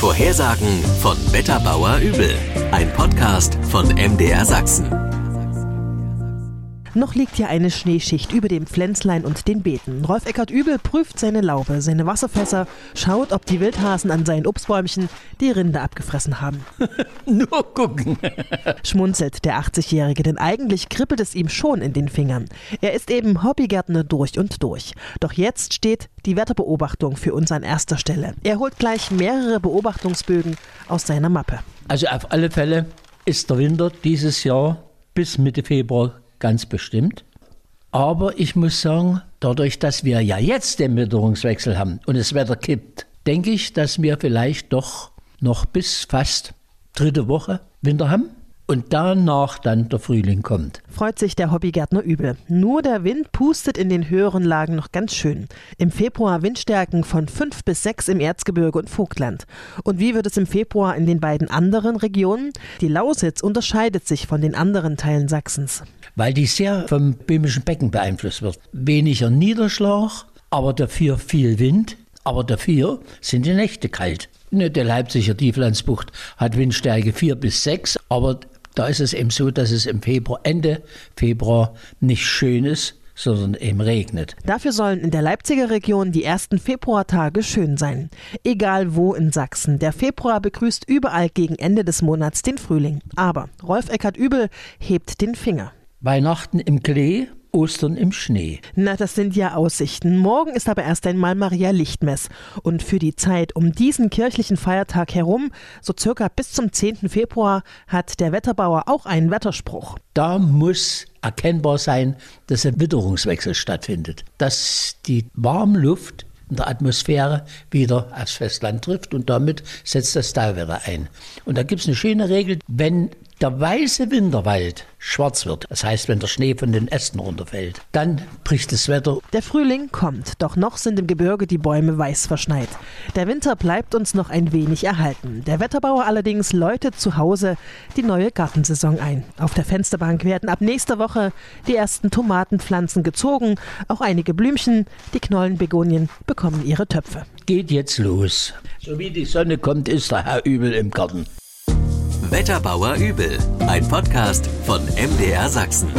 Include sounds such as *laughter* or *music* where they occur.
Vorhersagen von Wetterbauer Übel. Ein Podcast von MDR Sachsen. Noch liegt ja eine Schneeschicht über dem Pflänzlein und den Beeten. Rolf Eckert Übel prüft seine Laube, seine Wasserfässer, schaut, ob die Wildhasen an seinen Obstbäumchen die Rinde abgefressen haben. *laughs* Nur gucken. *laughs* Schmunzelt der 80-Jährige, denn eigentlich kribbelt es ihm schon in den Fingern. Er ist eben Hobbygärtner durch und durch. Doch jetzt steht die Wetterbeobachtung für uns an erster Stelle. Er holt gleich mehrere Beobachtungsbögen aus seiner Mappe. Also auf alle Fälle ist der Winter dieses Jahr bis Mitte Februar ganz bestimmt. Aber ich muss sagen, dadurch, dass wir ja jetzt den Witterungswechsel haben und das Wetter kippt, denke ich, dass wir vielleicht doch noch bis fast dritte Woche Winter haben und danach dann der Frühling kommt. Freut sich der Hobbygärtner übel. Nur der Wind pustet in den höheren Lagen noch ganz schön. Im Februar Windstärken von 5 bis 6 im Erzgebirge und Vogtland. Und wie wird es im Februar in den beiden anderen Regionen? Die Lausitz unterscheidet sich von den anderen Teilen Sachsens. Weil die sehr vom böhmischen Becken beeinflusst wird. Weniger Niederschlag, aber dafür viel Wind. Aber dafür sind die Nächte kalt. Der Leipziger Tieflandsbucht hat Windstärke 4 bis 6, aber da ist es eben so, dass es im Februar, Ende Februar nicht schön ist, sondern eben regnet. Dafür sollen in der Leipziger Region die ersten Februartage schön sein. Egal wo in Sachsen. Der Februar begrüßt überall gegen Ende des Monats den Frühling. Aber Rolf Eckert Übel hebt den Finger. Weihnachten im Klee, Ostern im Schnee. Na, das sind ja Aussichten. Morgen ist aber erst einmal Maria Lichtmess. Und für die Zeit um diesen kirchlichen Feiertag herum, so circa bis zum 10. Februar, hat der Wetterbauer auch einen Wetterspruch. Da muss erkennbar sein, dass ein Witterungswechsel stattfindet. Dass die Warmluft in der Atmosphäre wieder aufs Festland trifft und damit setzt das Tauwetter ein. Und da gibt es eine schöne Regel, wenn der weiße Winterwald schwarz wird, das heißt, wenn der Schnee von den Ästen runterfällt, dann bricht das Wetter. Der Frühling kommt, doch noch sind im Gebirge die Bäume weiß verschneit. Der Winter bleibt uns noch ein wenig erhalten. Der Wetterbauer allerdings läutet zu Hause die neue Gartensaison ein. Auf der Fensterbank werden ab nächster Woche die ersten Tomatenpflanzen gezogen, auch einige Blümchen, die Knollenbegonien bekommen ihre Töpfe. Geht jetzt los. So wie die Sonne kommt, ist der Herr Übel im Garten. Wetterbauer Übel. Ein Podcast von MDR Sachsen.